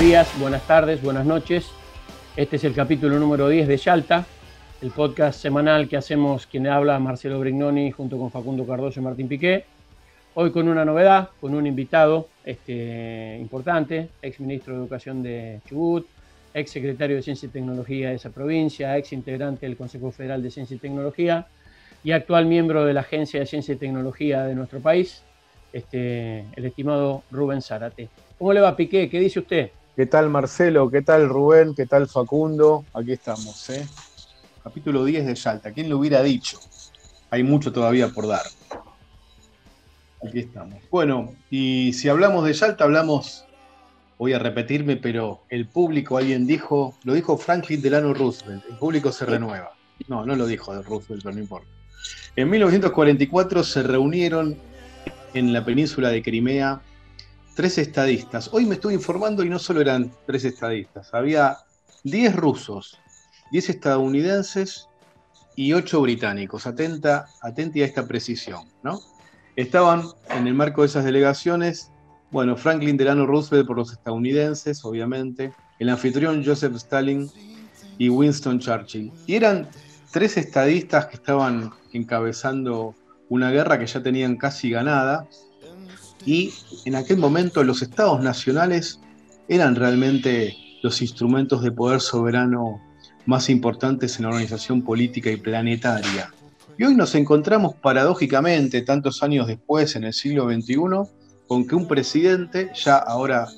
Días, buenas tardes, buenas noches. Este es el capítulo número 10 de Yalta, el podcast semanal que hacemos quien habla Marcelo Brignoni junto con Facundo Cardoso y Martín Piqué. Hoy con una novedad, con un invitado este, importante, ex ministro de Educación de Chubut, ex secretario de Ciencia y Tecnología de esa provincia, ex integrante del Consejo Federal de Ciencia y Tecnología y actual miembro de la Agencia de Ciencia y Tecnología de nuestro país, este, el estimado Rubén Zárate. ¿Cómo le va, Piqué? ¿Qué dice usted? ¿Qué tal Marcelo? ¿Qué tal Rubén? ¿Qué tal Facundo? Aquí estamos, ¿eh? Capítulo 10 de Yalta. ¿Quién lo hubiera dicho? Hay mucho todavía por dar. Aquí estamos. Bueno, y si hablamos de Yalta, hablamos, voy a repetirme, pero el público, alguien dijo, lo dijo Franklin Delano Roosevelt, el público se renueva. No, no lo dijo Roosevelt, pero no importa. En 1944 se reunieron en la península de Crimea tres estadistas. Hoy me estuve informando y no solo eran tres estadistas, había 10 rusos, 10 estadounidenses y 8 británicos. Atenta, atenti a esta precisión, ¿no? Estaban en el marco de esas delegaciones, bueno, Franklin Delano Roosevelt por los estadounidenses, obviamente, el anfitrión Joseph Stalin y Winston Churchill. Y eran tres estadistas que estaban encabezando una guerra que ya tenían casi ganada, y en aquel momento los estados nacionales eran realmente los instrumentos de poder soberano más importantes en la organización política y planetaria. Y hoy nos encontramos paradójicamente, tantos años después, en el siglo XXI, con que un presidente, ya ahora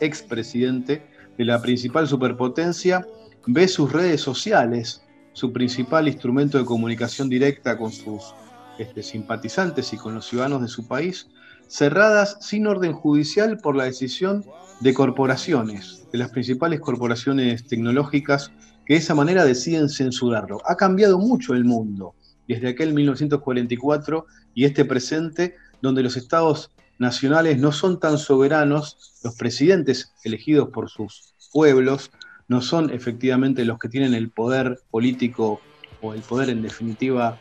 expresidente de la principal superpotencia, ve sus redes sociales, su principal instrumento de comunicación directa con sus este, simpatizantes y con los ciudadanos de su país, cerradas sin orden judicial por la decisión de corporaciones, de las principales corporaciones tecnológicas, que de esa manera deciden censurarlo. Ha cambiado mucho el mundo desde aquel 1944 y este presente, donde los estados nacionales no son tan soberanos, los presidentes elegidos por sus pueblos no son efectivamente los que tienen el poder político o el poder en definitiva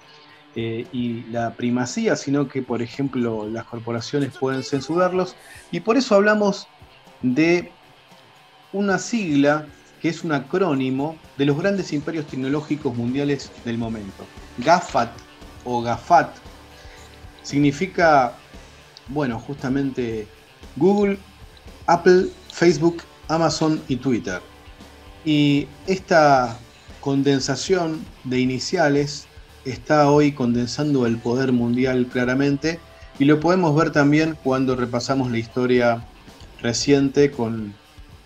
eh, y la primacía, sino que, por ejemplo, las corporaciones pueden censurarlos. Y por eso hablamos de una sigla que es un acrónimo de los grandes imperios tecnológicos mundiales del momento. GAFAT o GAFAT significa, bueno, justamente Google, Apple, Facebook, Amazon y Twitter. Y esta condensación de iniciales está hoy condensando el poder mundial claramente y lo podemos ver también cuando repasamos la historia reciente con,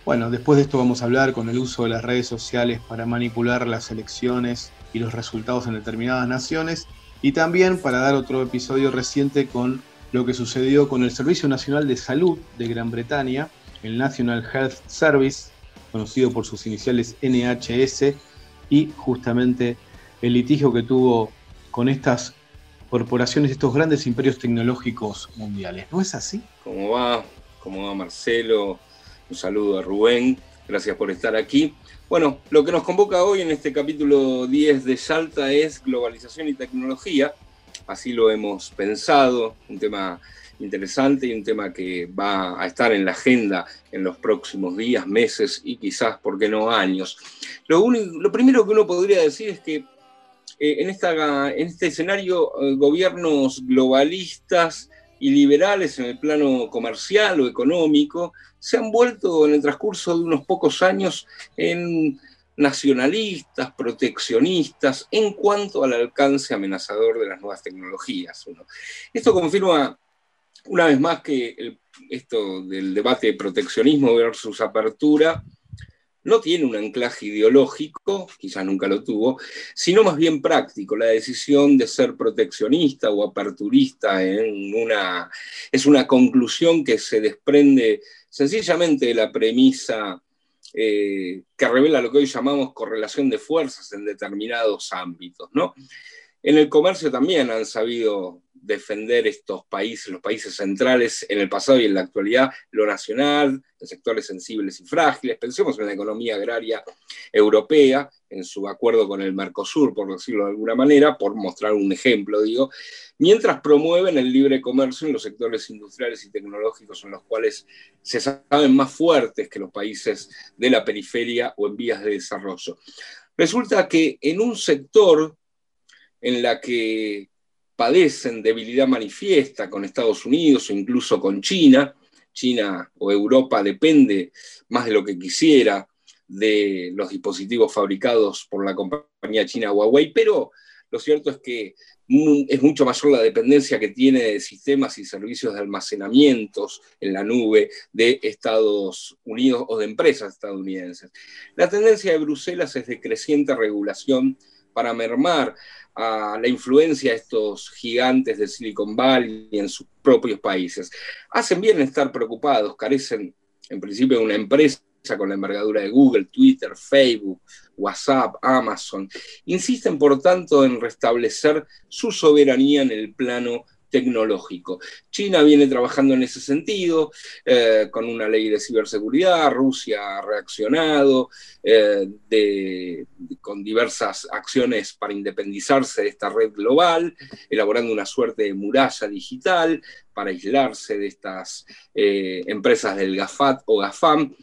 bueno, después de esto vamos a hablar con el uso de las redes sociales para manipular las elecciones y los resultados en determinadas naciones y también para dar otro episodio reciente con lo que sucedió con el Servicio Nacional de Salud de Gran Bretaña, el National Health Service, conocido por sus iniciales NHS, y justamente el litigio que tuvo con estas corporaciones, estos grandes imperios tecnológicos mundiales. ¿No es así? ¿Cómo va? ¿Cómo va Marcelo? Un saludo a Rubén, gracias por estar aquí. Bueno, lo que nos convoca hoy en este capítulo 10 de Salta es globalización y tecnología. Así lo hemos pensado, un tema interesante y un tema que va a estar en la agenda en los próximos días, meses y quizás, ¿por qué no, años? Lo, único, lo primero que uno podría decir es que eh, en, este escenario eh, gobiernos globalistas y liberales en el plano comercial o económico se han vuelto en el transcurso de unos pocos años en nacionalistas, proteccionistas, en cuanto al alcance amenazador de las nuevas tecnologías. Esto confirma una vez más que esto del debate de proteccionismo versus apertura no tiene un anclaje ideológico, quizás nunca lo tuvo, sino más bien práctico. La decisión de ser proteccionista o aperturista es una conclusión que se desprende sencillamente de la premisa eh, que revela lo que hoy llamamos correlación de fuerzas en determinados ámbitos. ¿no? En el comercio también han sabido defender estos países, los países centrales en el pasado y en la actualidad, lo nacional, en sectores sensibles y frágiles. Pensemos en la economía agraria europea, en su acuerdo con el Mercosur, por decirlo de alguna manera, por mostrar un ejemplo, digo, mientras promueven el libre comercio en los sectores industriales y tecnológicos en los cuales se saben más fuertes que los países de la periferia o en vías de desarrollo. Resulta que en un sector en la que padecen debilidad manifiesta con Estados Unidos o incluso con China. China o Europa depende más de lo que quisiera de los dispositivos fabricados por la compañía china Huawei, pero lo cierto es que es mucho mayor la dependencia que tiene de sistemas y servicios de almacenamientos en la nube de Estados Unidos o de empresas estadounidenses. La tendencia de Bruselas es de creciente regulación para mermar la influencia de estos gigantes de Silicon Valley en sus propios países. Hacen bien en estar preocupados, carecen en principio de una empresa con la envergadura de Google, Twitter, Facebook, WhatsApp, Amazon. Insisten, por tanto, en restablecer su soberanía en el plano tecnológico. China viene trabajando en ese sentido, eh, con una ley de ciberseguridad, Rusia ha reaccionado eh, con diversas acciones para independizarse de esta red global, elaborando una suerte de muralla digital para aislarse de estas eh, empresas del GAFAT o GAFAM.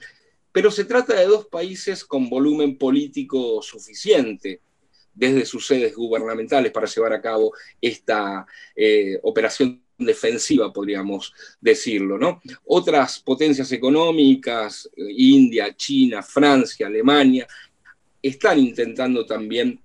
Pero se trata de dos países con volumen político suficiente desde sus sedes gubernamentales para llevar a cabo esta eh, operación defensiva, podríamos decirlo, ¿no? Otras potencias económicas, India, China, Francia, Alemania, están intentando también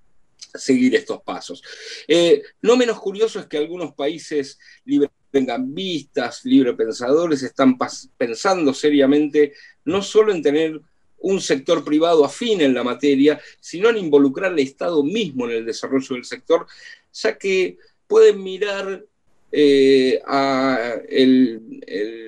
seguir estos pasos. Eh, no menos curioso es que algunos países libregambistas, librepensadores, están pensando seriamente no solo en tener un sector privado afín en la materia, sino en involucrar al Estado mismo en el desarrollo del sector, ya que pueden mirar eh, a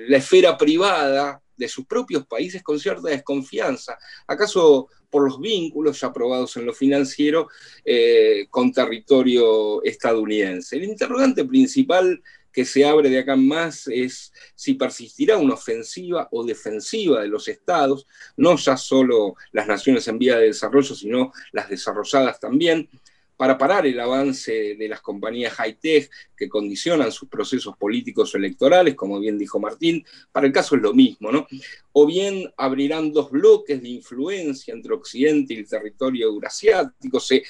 la esfera privada de sus propios países con cierta desconfianza. ¿Acaso por los vínculos ya aprobados en lo financiero eh, con territorio estadounidense? El interrogante principal que se abre de acá más es si persistirá una ofensiva o defensiva de los estados, no ya solo las naciones en vía de desarrollo, sino las desarrolladas también, para parar el avance de las compañías high-tech que condicionan sus procesos políticos o electorales, como bien dijo Martín, para el caso es lo mismo, ¿no? O bien abrirán dos bloques de influencia entre Occidente y el territorio eurasiático, se,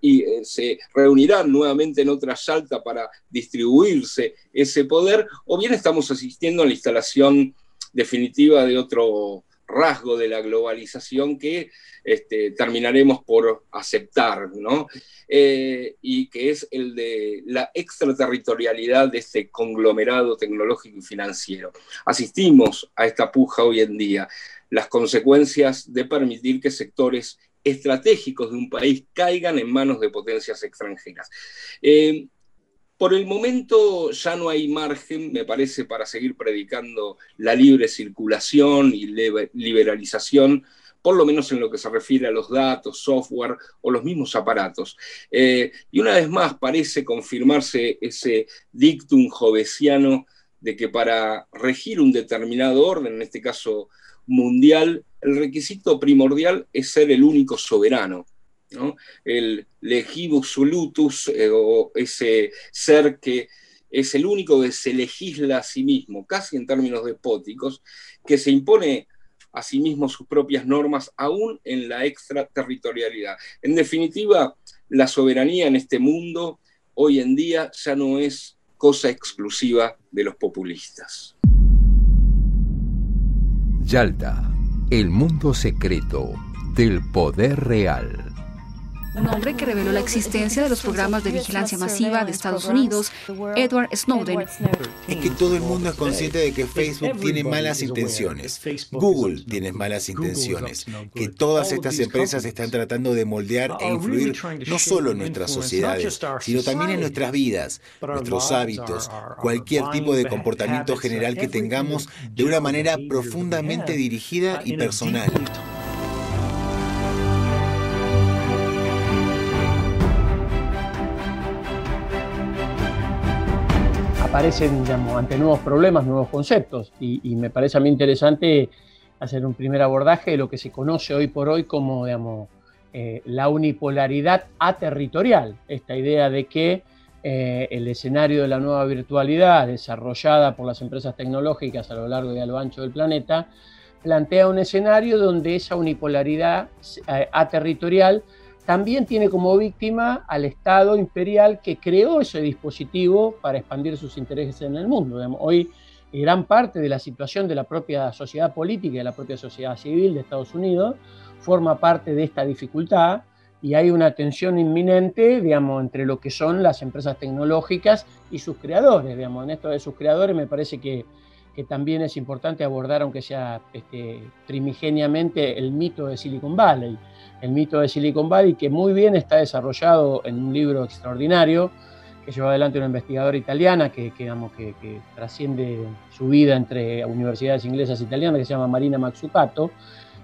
y eh, se reunirán nuevamente en otra Yalta para distribuirse ese poder, o bien estamos asistiendo a la instalación definitiva de otro rasgo de la globalización que este, terminaremos por aceptar, ¿no? Eh, y que es el de la extraterritorialidad de este conglomerado tecnológico y financiero. Asistimos a esta puja hoy en día, las consecuencias de permitir que sectores estratégicos de un país caigan en manos de potencias extranjeras. Eh, por el momento ya no hay margen, me parece, para seguir predicando la libre circulación y liberalización, por lo menos en lo que se refiere a los datos, software o los mismos aparatos. Eh, y una vez más parece confirmarse ese dictum jovesiano de que para regir un determinado orden, en este caso mundial, el requisito primordial es ser el único soberano el legibus solutus, eh, o ese ser que es el único que se legisla a sí mismo, casi en términos despóticos, que se impone a sí mismo sus propias normas, aún en la extraterritorialidad. En definitiva, la soberanía en este mundo hoy en día ya no es cosa exclusiva de los populistas. Yalta, el mundo secreto del poder real un hombre que reveló la existencia de los programas de vigilancia masiva de Estados Unidos, Edward Snowden. Es que todo el mundo es consciente de que Facebook tiene malas intenciones, Google tiene malas intenciones, que todas estas empresas están tratando de moldear e influir no solo en nuestras sociedades, sino también en nuestras vidas, nuestros hábitos, cualquier tipo de comportamiento general que tengamos de una manera profundamente dirigida y personal. Aparecen ante nuevos problemas, nuevos conceptos. Y, me parece a mí interesante hacer un primer abordaje de lo que se conoce hoy por hoy como eh, la unipolaridad aterritorial. Esta idea de que eh, el escenario de la nueva virtualidad desarrollada por las empresas tecnológicas a lo largo y a lo ancho del planeta plantea un escenario donde esa unipolaridad eh, aterritorial también tiene como víctima al Estado imperial que creó ese dispositivo para expandir sus intereses en el mundo. Hoy gran parte de la situación de la propia sociedad política y de la propia sociedad civil de Estados Unidos forma parte de esta dificultad y hay una tensión inminente, digamos, entre lo que son las empresas tecnológicas y sus creadores. Digamos. En esto de sus creadores me parece que, que también es importante abordar, aunque sea este, primigeniamente, el mito de Silicon Valley el mito de Silicon Valley, que muy bien está desarrollado en un libro extraordinario que lleva adelante una investigadora italiana que, que, que, trasciende su vida entre universidades inglesas e italianas, que se llama Marina Mazzucato,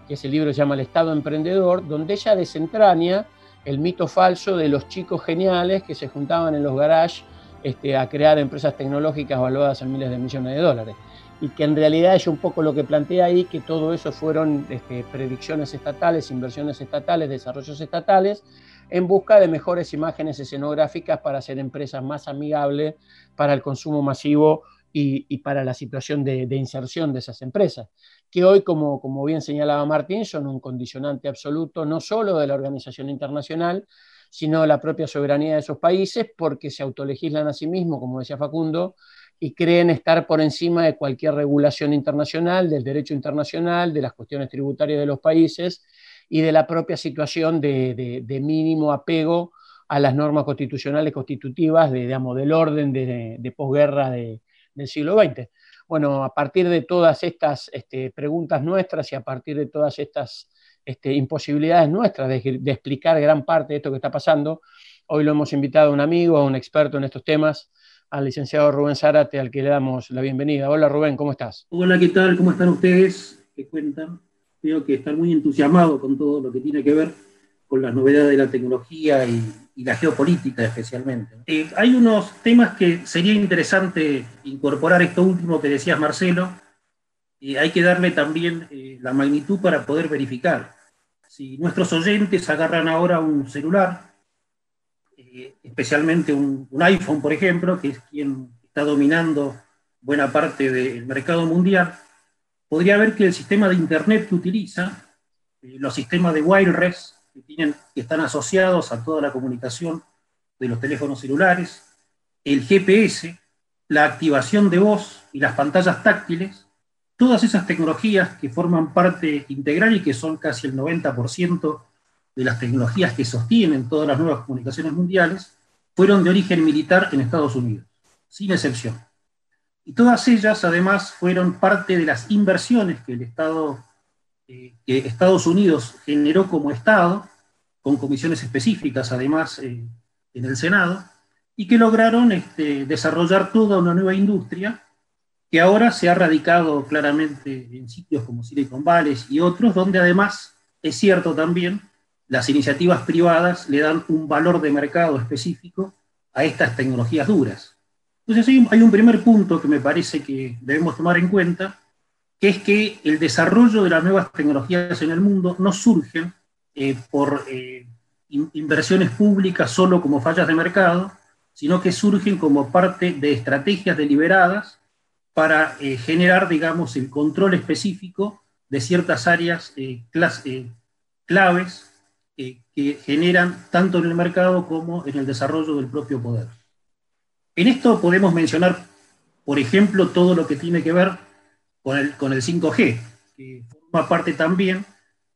que ese libro se llama El Estado Emprendedor, donde ella desentraña el mito falso de los chicos geniales que se juntaban en los garages este, a crear empresas tecnológicas valuadas en miles de millones de dólares y que en realidad es un poco lo que plantea ahí, que todo eso fueron este, predicciones estatales, inversiones estatales, desarrollos estatales, en busca de mejores imágenes escenográficas para hacer empresas más amigables para el consumo masivo y, para la situación de, inserción de esas empresas, que hoy, como, como bien señalaba Martín, son un condicionante absoluto no solo de la organización internacional, sino de la propia soberanía de esos países, porque se autolegislan a sí mismos, como decía Facundo, y creen estar por encima de cualquier regulación internacional, del derecho internacional, de las cuestiones tributarias de los países y de la propia situación de, mínimo apego a las normas constitucionales constitutivas de, digamos, del orden de, posguerra del siglo XX. Bueno, a partir de todas estas este, preguntas nuestras y a partir de todas estas este, imposibilidades nuestras de, explicar gran parte de esto que está pasando, hoy lo hemos invitado a un amigo, a un experto en estos temas, al licenciado Rubén Zárate, al que le damos la bienvenida. Hola Rubén, ¿cómo estás? Hola, ¿qué tal? ¿Cómo están ustedes? ¿Qué cuentan? Veo que están muy entusiasmados con todo lo que tiene que ver con las novedades de la tecnología y, la geopolítica especialmente. Eh, hay unos temas que sería interesante incorporar esto último que decías, Marcelo. y hay que darle también eh, la magnitud para poder verificar. Si nuestros oyentes agarran ahora un celular, especialmente un, iPhone, por ejemplo, que es quien está dominando buena parte del mercado mundial, podría ver que el sistema de Internet que utiliza, eh, los sistemas de wireless que, tienen, que están asociados a toda la comunicación de los teléfonos celulares, el GPS, la activación de voz y las pantallas táctiles, todas esas tecnologías que forman parte integral y que son casi el 90% de las tecnologías que sostienen todas las nuevas comunicaciones mundiales fueron de origen militar en Estados Unidos, sin excepción. Y todas ellas, además, fueron parte de las inversiones que el Estado, eh, que Estados Unidos generó como Estado, con comisiones específicas, además, eh, en el Senado, y que lograron este, desarrollar toda una nueva industria que ahora se ha radicado claramente en sitios como Silicon Valley y otros, donde además es cierto también las iniciativas privadas le dan un valor de mercado específico a estas tecnologías duras. Entonces hay un primer punto que me parece que debemos tomar en cuenta, que es que el desarrollo de las nuevas tecnologías en el mundo no surgen eh, por eh, inversiones públicas solo como fallas de mercado, sino que surgen como parte de estrategias deliberadas para eh, generar, digamos, el control específico de ciertas áreas claves que generan tanto en el mercado como en el desarrollo del propio poder. En esto podemos mencionar, por ejemplo, todo lo que tiene que ver con el, con el 5G, que forma parte también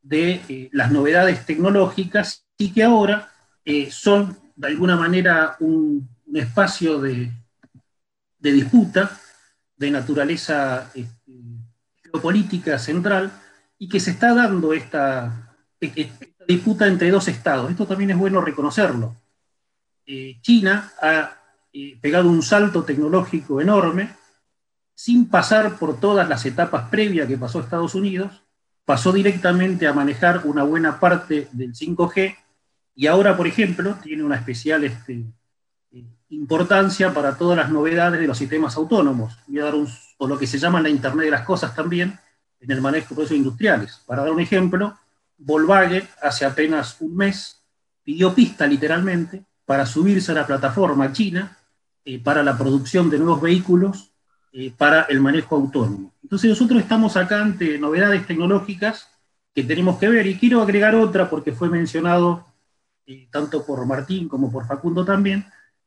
de eh, las novedades tecnológicas y que ahora eh, son de alguna manera un, espacio de, disputa de naturaleza este, geopolítica central y que se está dando esta, esta, disputa entre dos estados. Esto también es bueno reconocerlo. Eh, China ha eh, pegado un salto tecnológico enorme sin pasar por todas las etapas previas que pasó Estados Unidos, pasó directamente a manejar una buena parte del 5G y ahora, por ejemplo, tiene una especial este, importancia para todas las novedades de los sistemas autónomos. Voy a dar un, o lo que se llama la Internet de las Cosas también, en el manejo de procesos industriales. Para dar un ejemplo, Volkswagen hace apenas un mes pidió pista literalmente para subirse a la plataforma china eh, para la producción de nuevos vehículos eh, para el manejo autónomo. Entonces nosotros estamos acá ante novedades tecnológicas que tenemos que ver y quiero agregar otra porque fue mencionado tanto por Martín como por Facundo también,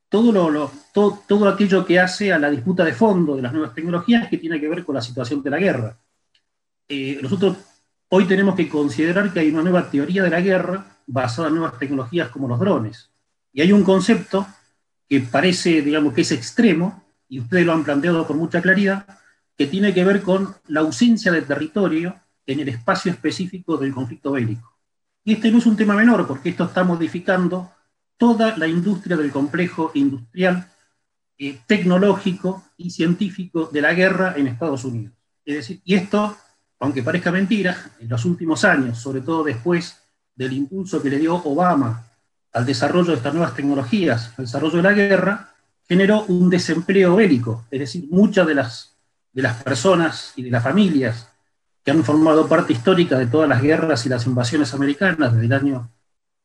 todo, lo, todo, aquello que hace a la disputa de fondo de las nuevas tecnologías que tiene que ver con la situación de la guerra. Eh, nosotros hoy tenemos que considerar que hay una nueva teoría de la guerra basada en nuevas tecnologías como los drones. Y hay un concepto que parece, digamos, que es extremo, y ustedes lo han planteado con mucha claridad, que tiene que ver con la ausencia de territorio en el espacio específico del conflicto bélico. Y este no es un tema menor, porque esto está modificando toda la industria del complejo industrial, eh, tecnológico y científico de la guerra en Estados Unidos. Es decir, y esto, aunque parezca mentira, en los últimos años, sobre todo después del impulso que le dio Obama al desarrollo de estas nuevas tecnologías, al desarrollo de la guerra, generó un desempleo bélico. Es decir, muchas de las, de las personas y de las familias que han formado parte histórica de todas las guerras y las invasiones americanas desde el año,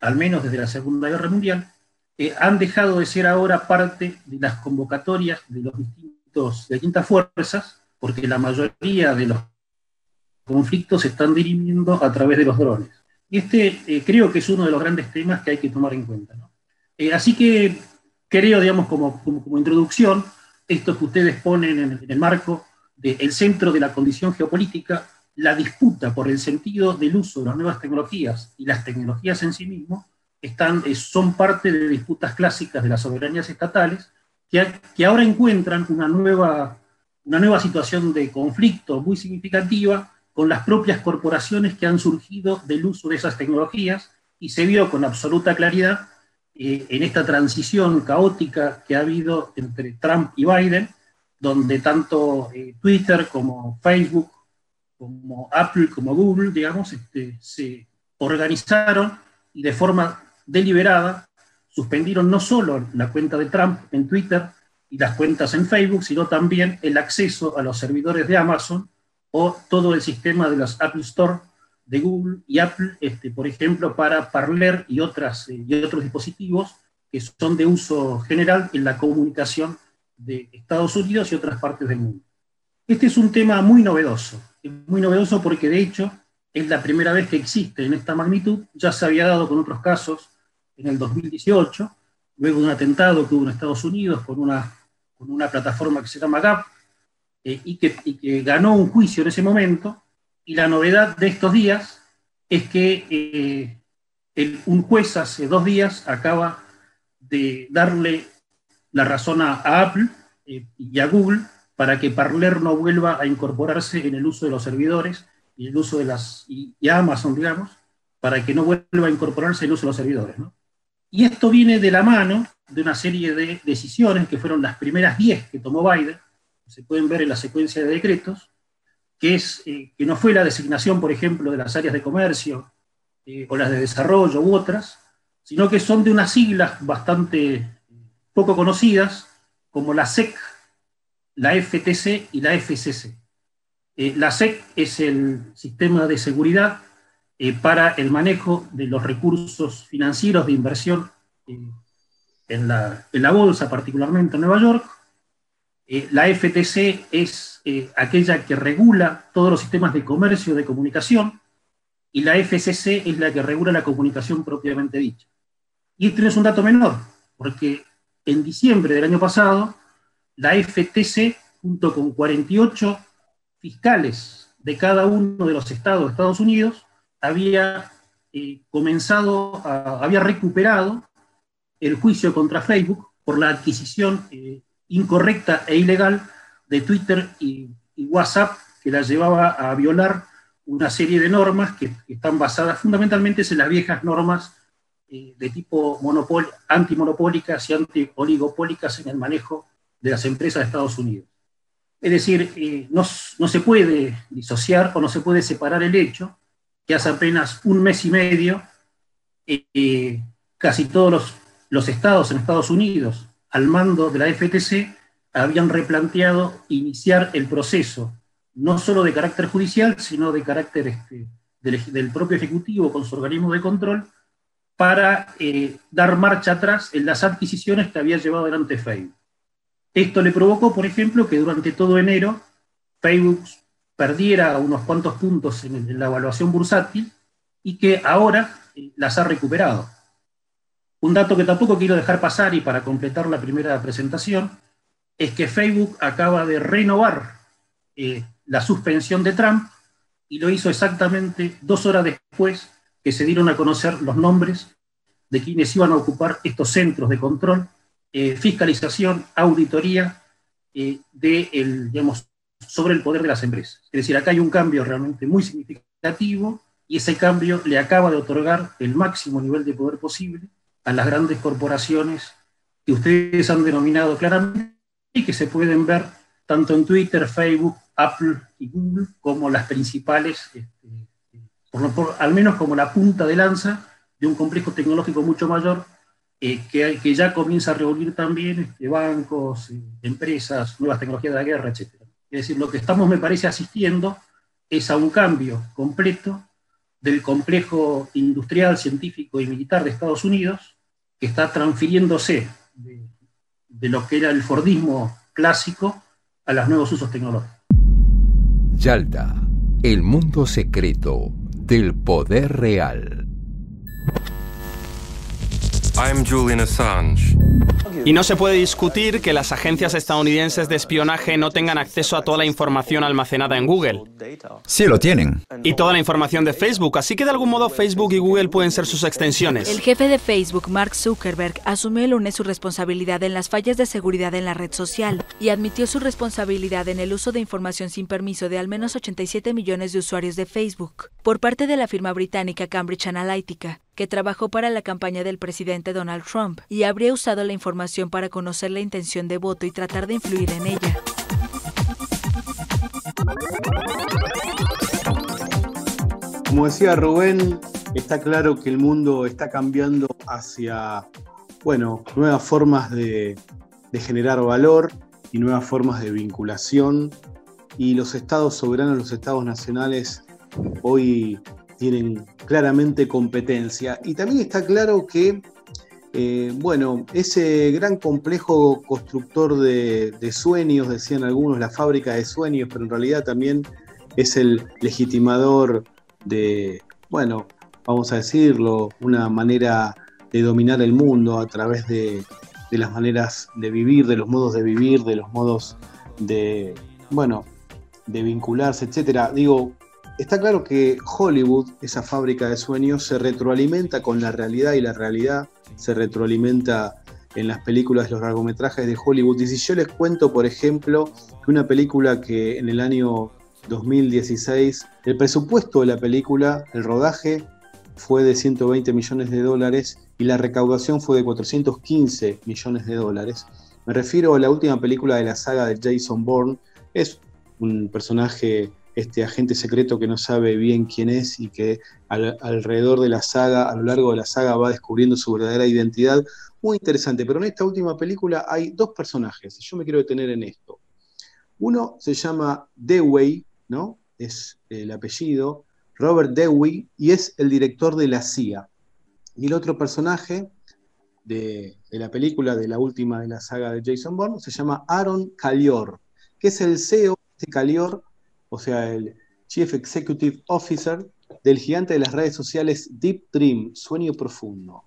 al menos desde la Segunda Guerra Mundial, eh, han dejado de ser ahora parte de las convocatorias de los distintos, de distintas fuerzas, porque la mayoría de los conflictos se están dirimiendo a través de los drones. Y este eh, creo que es uno de los grandes temas que hay que tomar en cuenta. Eh, así que creo, digamos, como, como, introducción, esto que ustedes ponen en, el marco del centro de la condición geopolítica la disputa por el sentido del uso de las nuevas tecnologías y las tecnologías en sí mismas están, eh, son parte de disputas clásicas de las soberanías estatales que, que ahora encuentran una nueva, una nueva situación de conflicto muy significativa con las propias corporaciones que han surgido del uso de esas tecnologías y se vio con absoluta claridad eh, en esta transición caótica que ha habido entre Trump y Biden, donde tanto eh, Twitter como Facebook como Apple, como Google, digamos, este, se organizaron y de forma deliberada suspendieron no solo la cuenta de Trump en Twitter y las cuentas en Facebook, sino también el acceso a los servidores de Amazon o todo el sistema de los Apple Store de Google y Apple, este, por ejemplo, para Parler y, otras, eh, y otros dispositivos que son de uso general en la comunicación de Estados Unidos y otras partes del mundo. Este es un tema muy novedoso, muy novedoso porque de hecho es la primera vez que existe en esta magnitud, ya se había dado con otros casos en el 2018, luego de un atentado que hubo en Estados Unidos con una, con una plataforma que se llama GAP, eh, y, que, que, ganó un juicio en ese momento, y la novedad de estos días es que eh, un juez hace dos días acaba de darle la razón a, Apple eh, y a Google para que Parler no vuelva a incorporarse en el uso de los servidores y el uso de las y, Amazon, digamos, para que no vuelva a incorporarse en el uso de los servidores. Y esto viene de la mano de una serie de decisiones que fueron las primeras 10 que tomó Biden, se pueden ver en la secuencia de decretos, que, es, eh, que no fue la designación, por ejemplo, de las áreas de comercio eh, o las de desarrollo u otras, sino que son de unas siglas bastante poco conocidas, como la SEC, la FTC y la FCC. Eh, la SEC es el sistema de seguridad para el manejo de los recursos financieros de inversión en, la, en, la, bolsa, particularmente en Nueva York. La FTC es aquella que regula todos los sistemas de comercio y de comunicación, y la FCC es la que regula la comunicación propiamente dicha. Y este no es un dato menor, porque en diciembre del año pasado, la FTC, junto con 48 fiscales de cada uno de los estados de Estados Unidos, había eh, comenzado, había recuperado el juicio contra Facebook por la adquisición eh, incorrecta e ilegal de Twitter y, WhatsApp que la llevaba a violar una serie de normas que, están basadas fundamentalmente en las viejas normas eh, de tipo antimonopólicas y antioligopólicas en el manejo de las empresas de Estados Unidos. Es decir, eh, no, se puede disociar o no se puede separar el hecho que hace apenas un mes y medio eh, casi todos los, los estados en Estados Unidos al mando de la FTC habían replanteado iniciar el proceso, no solo de carácter judicial, sino de carácter este, del, propio Ejecutivo con su organismo de control, para eh, dar marcha atrás en las adquisiciones que había llevado adelante Facebook. Esto le provocó, por ejemplo, que durante todo enero Facebook perdiera unos cuantos puntos en, la evaluación bursátil y que ahora eh, las ha recuperado. Un dato que tampoco quiero dejar pasar y para completar la primera presentación es que Facebook acaba de renovar eh, la suspensión de Trump y lo hizo exactamente dos horas después que se dieron a conocer los nombres de quienes iban a ocupar estos centros de control eh, fiscalización, auditoría eh, de el, digamos, sobre el poder de las empresas. Es decir, acá hay un cambio realmente muy significativo y ese cambio le acaba de otorgar el máximo nivel de poder posible a las grandes corporaciones que ustedes han denominado claramente y que se pueden ver tanto en Twitter, Facebook, Apple y Google como las principales, este, por, al menos como la punta de lanza de un complejo tecnológico mucho mayor eh, que, ya comienza a reunir también este, bancos, eh, empresas, nuevas tecnologías de la guerra, etc. Es decir, lo que estamos, me parece, asistiendo es a un cambio completo del complejo industrial, científico y militar de Estados Unidos, que está transfiriéndose de, lo que era el Fordismo clásico a los nuevos usos tecnológicos. Yalta, el mundo secreto del poder real. I'm Julian Assange. Y no se puede discutir que las agencias estadounidenses de espionaje no tengan acceso a toda la información almacenada en Google. Sí lo tienen. Y toda la información de Facebook, así que de algún modo Facebook y Google pueden ser sus extensiones. El jefe de Facebook, Mark Zuckerberg, asumió el lunes su responsabilidad en las fallas de seguridad en la red social y admitió su responsabilidad en el uso de información sin permiso de al menos 87 millones de usuarios de Facebook por parte de la firma británica Cambridge Analytica que trabajó para la campaña del presidente Donald Trump y habría usado la información para conocer la intención de voto y tratar de influir en ella. Como decía Rubén, está claro que el mundo está cambiando hacia, bueno, nuevas formas de, de generar valor y nuevas formas de vinculación. Y los estados soberanos, los estados nacionales, hoy tienen claramente competencia. Y también está claro que, eh, bueno, ese gran complejo constructor de, sueños, decían algunos, la fábrica de sueños, pero en realidad también es el legitimador de, bueno, vamos a decirlo, una manera de dominar el mundo a través de, de las maneras de vivir, de los modos de vivir, de los modos de, bueno, de vincularse, etcétera. Digo, Está claro que Hollywood, esa fábrica de sueños, se retroalimenta con la realidad y la realidad se retroalimenta en las películas, los largometrajes de Hollywood. Y si yo les cuento, por ejemplo, que una película que en el año 2016, el presupuesto de la película, el rodaje, fue de 120 millones de dólares y la recaudación fue de 415 millones de dólares. Me refiero a la última película de la saga de Jason Bourne. Es un personaje este agente secreto que no sabe bien quién es y que alrededor de la saga, a lo largo de la saga, va descubriendo su verdadera identidad. Muy interesante, pero en esta última película hay dos personajes, y yo me quiero detener en esto. Uno se llama Dewey, ¿no? Es el apellido, Robert Dewey, y es el director de la CIA. Y el otro personaje de, de la película, de la última de la saga de Jason Bourne, se llama Aaron Calior, que es el CEO de Calior o sea, el Chief Executive Officer del gigante de las redes sociales Deep Dream, Sueño Profundo.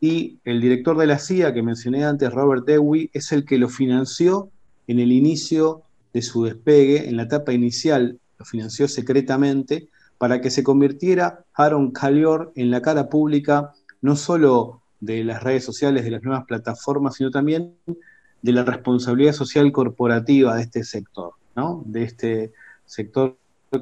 Y el director de la CIA que mencioné antes, Robert Dewey, es el que lo financió en el inicio de su despegue, en la etapa inicial, lo financió secretamente para que se convirtiera Aaron Calior en la cara pública no solo de las redes sociales, de las nuevas plataformas, sino también de la responsabilidad social corporativa de este sector, ¿no? De este sector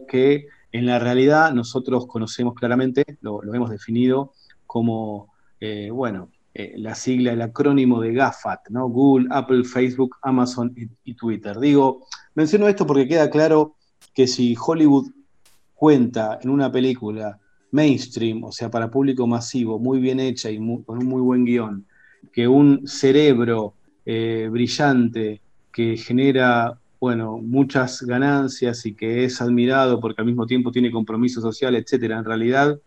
que en la realidad nosotros conocemos claramente, lo, hemos definido como, eh, bueno, eh, la sigla, el acrónimo de GAFAT, ¿no? Google, Apple, Facebook, Amazon y, Twitter. Digo, menciono esto porque queda claro que si Hollywood cuenta en una película mainstream, o sea, para público masivo, muy bien hecha y con un muy buen guion, que un cerebro eh, brillante que genera bueno, muchas ganancias y que es admirado porque al mismo tiempo tiene compromiso social, etcétera. En realidad,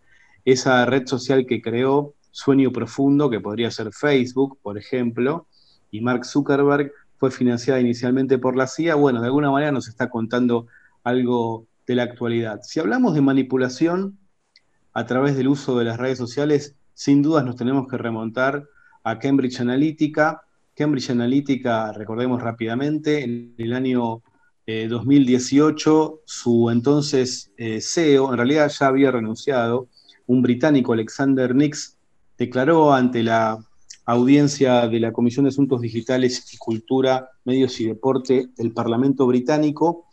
esa red social que creó Sueño Profundo, que podría ser Facebook, por ejemplo, y Mark Zuckerberg fue financiada inicialmente por la CIA, bueno, de alguna manera nos está contando algo de la actualidad. Si hablamos de manipulación a través del uso de las redes sociales, sin dudas nos tenemos que remontar a Cambridge Analytica, Cambridge Analytica, recordemos rápidamente, en el año 2018, eh, su entonces eh, CEO, en realidad ya había renunciado, un británico, Alexander Nix, declaró ante la audiencia de la Comisión de Asuntos Digitales y Cultura, Medios y Deporte del Parlamento británico,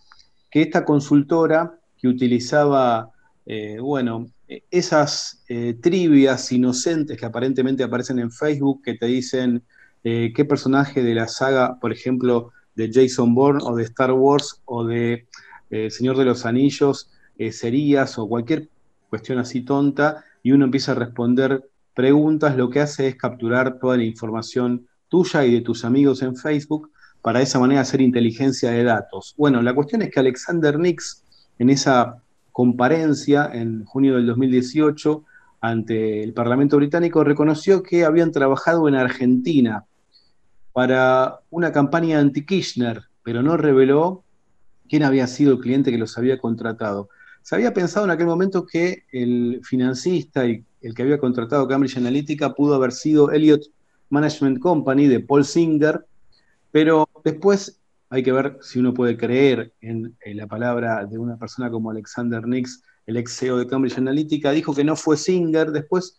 que esta consultora que utilizaba, eh, bueno, esas trivias inocentes que aparentemente aparecen en Facebook, que te dicen eh, qué personaje de la saga, por ejemplo, de Jason Bourne o de Star Wars o de eh, Señor de los Anillos eh, serías o cualquier cuestión así tonta y uno empieza a responder preguntas, lo que hace es capturar toda la información tuya y de tus amigos en Facebook para de esa manera hacer inteligencia de datos. Bueno, la cuestión es que Alexander Nix, en esa comparencia en junio del 2018 ante el Parlamento británico, reconoció que habían trabajado en Argentina para una campaña anti-Kirchner, pero no reveló quién había sido el cliente que los había contratado. Se había pensado en aquel momento que el financista y el que había contratado Cambridge Analytica pudo haber sido Elliott Management Company de Paul Singer, pero después hay que ver si uno puede creer en, la palabra de una persona como Alexander Nix, el ex CEO de Cambridge Analytica, dijo que no fue Singer. Después,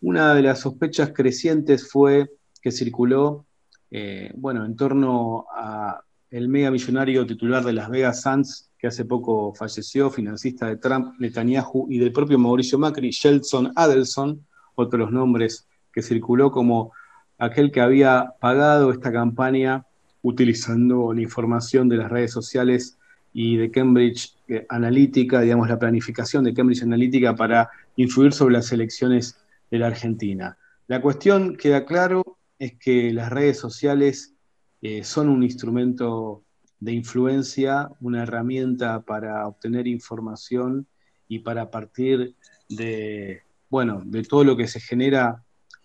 una de las sospechas crecientes fue que circuló eh, bueno, en torno a el mega millonario titular de Las Vegas Sands, que hace poco falleció, financista de Trump, Netanyahu y del propio Mauricio Macri, Sheldon Adelson, otros nombres que circuló como aquel que había pagado esta campaña utilizando la información de las redes sociales y de Cambridge Analytica, digamos, la planificación de Cambridge Analytica para influir sobre las elecciones de la Argentina. La cuestión queda claro es que las redes sociales eh, son un instrumento de influencia, una herramienta para obtener información y para partir de, bueno, de todo lo que se genera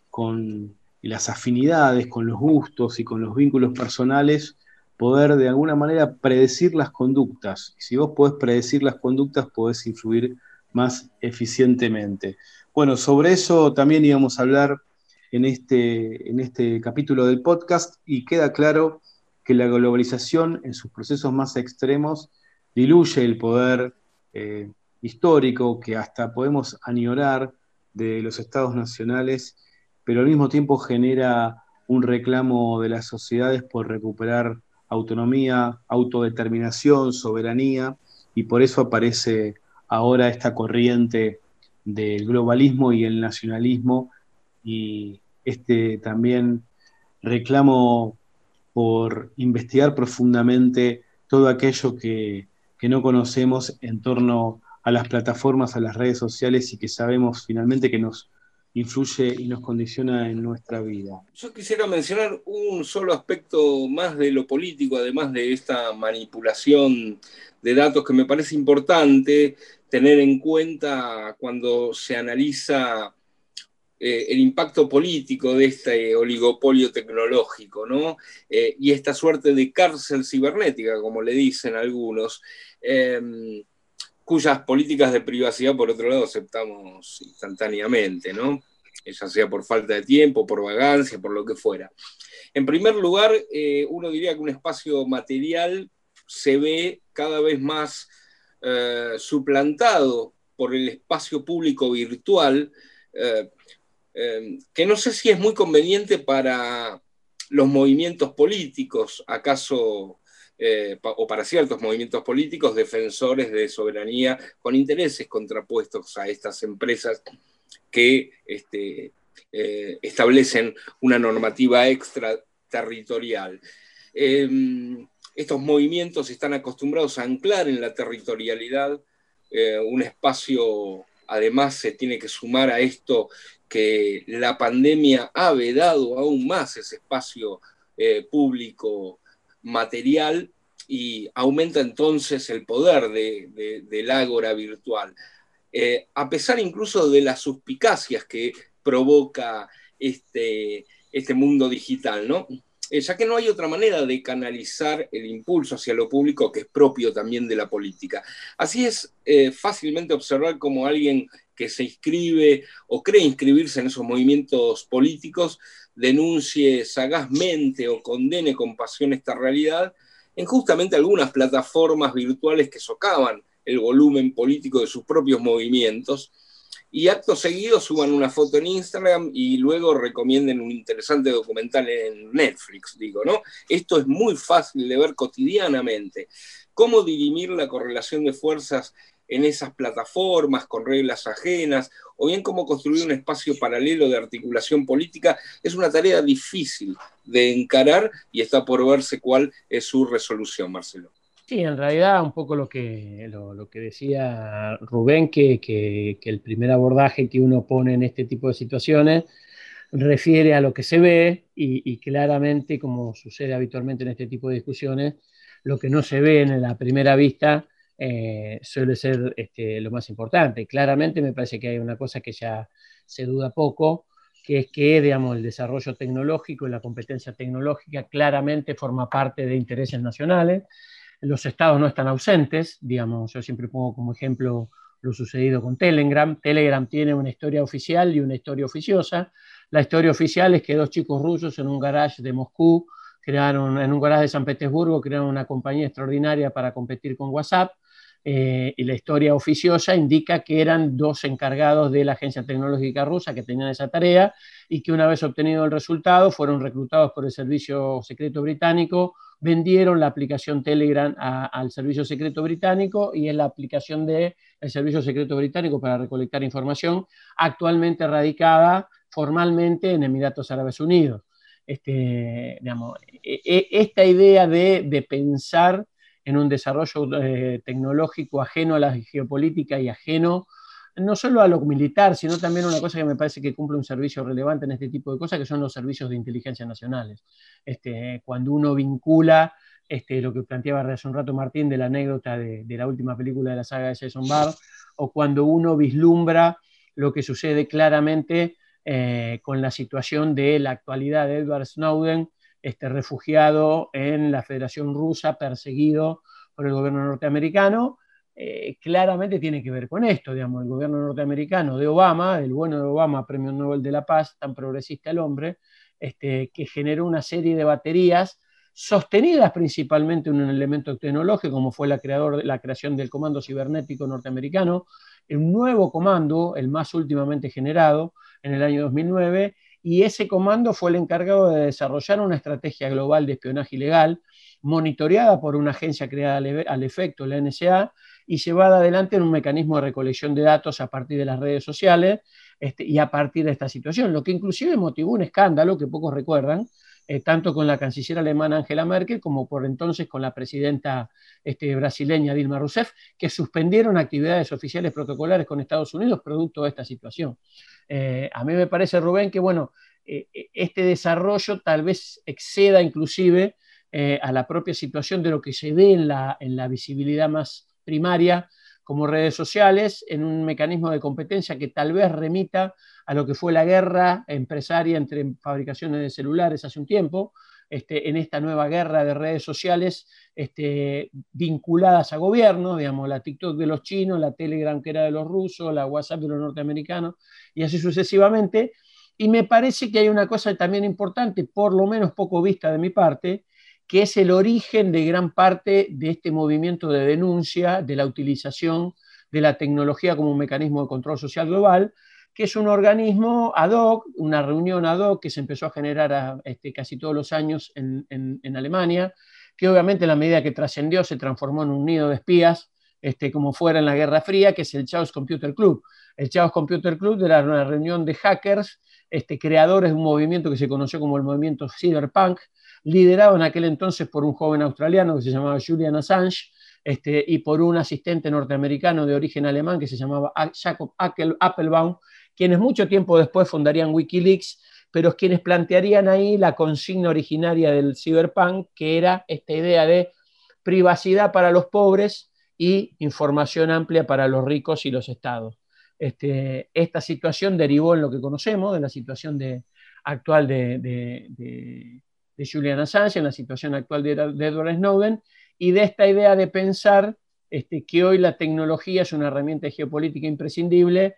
con las afinidades, con los gustos y con los vínculos personales, poder de alguna manera predecir las conductas. Y si vos podés predecir las conductas, podés influir más eficientemente. Bueno, sobre eso también íbamos a hablar en este, en este capítulo del podcast y queda claro que la globalización en sus procesos más extremos diluye el poder eh, histórico que hasta podemos añorar de los estados nacionales, pero al mismo tiempo genera un reclamo de las sociedades por recuperar autonomía, autodeterminación, soberanía, y por eso aparece ahora esta corriente del globalismo y el nacionalismo y este también reclamo por investigar profundamente todo aquello que, no conocemos en torno a las plataformas, a las redes sociales y que sabemos finalmente que nos influye y nos condiciona en nuestra vida. Yo quisiera mencionar un solo aspecto más de lo político, además de esta manipulación de datos que me parece importante tener en cuenta cuando se analiza eh, el impacto político de este oligopolio tecnológico, ¿no? Eh, y esta suerte de cárcel cibernética, como le dicen algunos, em, cuyas políticas de privacidad, por otro lado, aceptamos instantáneamente, ¿no? ya sea por falta de tiempo, por vagancia, por lo que fuera. En primer lugar, eh, uno diría que un espacio material se ve cada vez más suplantado por el espacio público virtual, eh, que no sé si es muy conveniente para los movimientos políticos, acaso, eh, o para ciertos movimientos políticos, defensores de soberanía con intereses contrapuestos a estas empresas que este, eh, establecen una normativa extraterritorial. Em, estos movimientos están acostumbrados a anclar en la territorialidad un espacio, además se tiene que sumar a esto que la pandemia ha vedado aún más ese espacio eh, público material y aumenta entonces el poder de, del ágora virtual. Eh, a pesar incluso de las suspicacias que provoca este, este mundo digital, ¿no? Eh, ya que no hay otra manera de canalizar el impulso hacia lo público que es propio también de la política. Así es fácilmente observar cómo alguien que se inscribe o cree inscribirse en esos movimientos políticos denuncie sagazmente o condene con pasión esta realidad en justamente algunas plataformas virtuales que socavan el volumen político de sus propios movimientos y acto seguido suban una foto en Instagram y luego recomienden un interesante documental en Netflix, digo, ¿no? Esto es muy fácil de ver cotidianamente. ¿Cómo dirimir la correlación de fuerzas en esas plataformas con reglas ajenas, o bien cómo construir un espacio paralelo de articulación política, es una tarea difícil de encarar y está por verse cuál es su resolución, Marcelo. Sí, en realidad un poco lo que, lo, que decía Rubén, que, que, el primer abordaje que uno pone en este tipo de situaciones refiere a lo que se ve y, y claramente, como sucede habitualmente en este tipo de discusiones, lo que no se ve en la primera vista eh, suele ser este, lo más importante. Claramente me parece que hay una cosa que ya se duda poco, que es que digamos, el desarrollo tecnológico y la competencia tecnológica claramente forma parte de intereses nacionales. Los estados no están ausentes, digamos, yo siempre pongo como ejemplo lo sucedido con Telegram. Telegram tiene una historia oficial y una historia oficiosa. La historia oficial es que dos chicos rusos en un garage de Moscú crearon, en un garage de San Petersburgo, crearon una compañía extraordinaria para competir con WhatsApp eh, y la historia oficiosa indica que eran dos encargados de la agencia tecnológica rusa que tenían esa tarea y que una vez obtenido el resultado fueron reclutados por el servicio secreto británico, vendieron la aplicación Telegram al servicio secreto británico y es la aplicación del servicio secreto británico para recolectar información, actualmente radicada formalmente en Emiratos Árabes Unidos. Este, digamos, e, e, esta idea de, de pensar en un desarrollo eh, tecnológico ajeno a la geopolítica y ajeno no solo a lo militar, sino también una cosa que me parece que cumple un servicio relevante en este tipo de cosas, que son los servicios de inteligencia nacionales. Este, cuando uno vincula este, lo que planteaba hace un rato Martín de la anécdota de, la última película de la saga de Jason Barr, o cuando uno vislumbra lo que sucede claramente eh, con la situación de la actualidad de Edward Snowden este, refugiado en la Federación Rusa, perseguido por el gobierno norteamericano, eh, claramente tiene que ver con esto, digamos, el gobierno norteamericano de Obama, el bueno de Obama, Premio Nobel de la Paz, tan progresista el hombre, este, que generó una serie de baterías sostenidas principalmente en un elemento tecnológico, como fue la, creador, la creación del Comando Cibernético Norteamericano, un nuevo comando, el más últimamente generado en el año 2009, y ese comando fue el encargado de desarrollar una estrategia global de espionaje ilegal, monitoreada por una agencia creada al efecto, la NSA, y llevada adelante en un mecanismo de recolección de datos a partir de las redes sociales este, y a partir de esta situación, lo que inclusive motivó un escándalo que pocos recuerdan, eh, tanto con la canciller alemana Angela Merkel como por entonces con la presidenta este, brasileña Dilma Rousseff, que suspendieron actividades oficiales protocolares con Estados Unidos producto de esta situación. Eh, a mí me parece, Rubén, que bueno, eh, este desarrollo tal vez exceda inclusive a la propia situación de lo que se ve en la, en la visibilidad más primaria como redes sociales, en un mecanismo de competencia que tal vez remita a lo que fue la guerra empresaria entre fabricaciones de celulares hace un tiempo, este, en esta nueva guerra de redes sociales este, vinculadas a gobierno, digamos, la TikTok de los chinos, la Telegram que era de los rusos, la WhatsApp de los norteamericanos, y así sucesivamente. Y me parece que hay una cosa también importante, por lo menos poco vista de mi parte, que es el origen de gran parte de este movimiento de denuncia de la utilización de la tecnología como un mecanismo de control social global, que es un organismo ad hoc, una reunión ad hoc que se empezó a generar este, casi todos los años en, Alemania, que obviamente en la medida que trascendió se transformó en un nido de espías, este, como fuera en la Guerra Fría, que es el Chaos Computer Club. El Chaos Computer Club era una reunión de hackers, este, creadores de un movimiento que se conoció como el movimiento Cyberpunk, liderado en aquel entonces por un joven australiano que se llamaba Julian Assange, y por un asistente norteamericano de origen alemán que se llamaba Jacob Appelbaum, quienes mucho tiempo después fundarían Wikileaks, pero quienes plantearían ahí la consigna originaria del cyberpunk, que era esta idea de privacidad para los pobres y información amplia para los ricos y los estados. Este, esta situación derivó en lo que conocemos, de la situación actual de, Julian Assange, en la situación actual de, Edward Snowden, y de esta idea de pensar este, que hoy la tecnología es una herramienta geopolítica imprescindible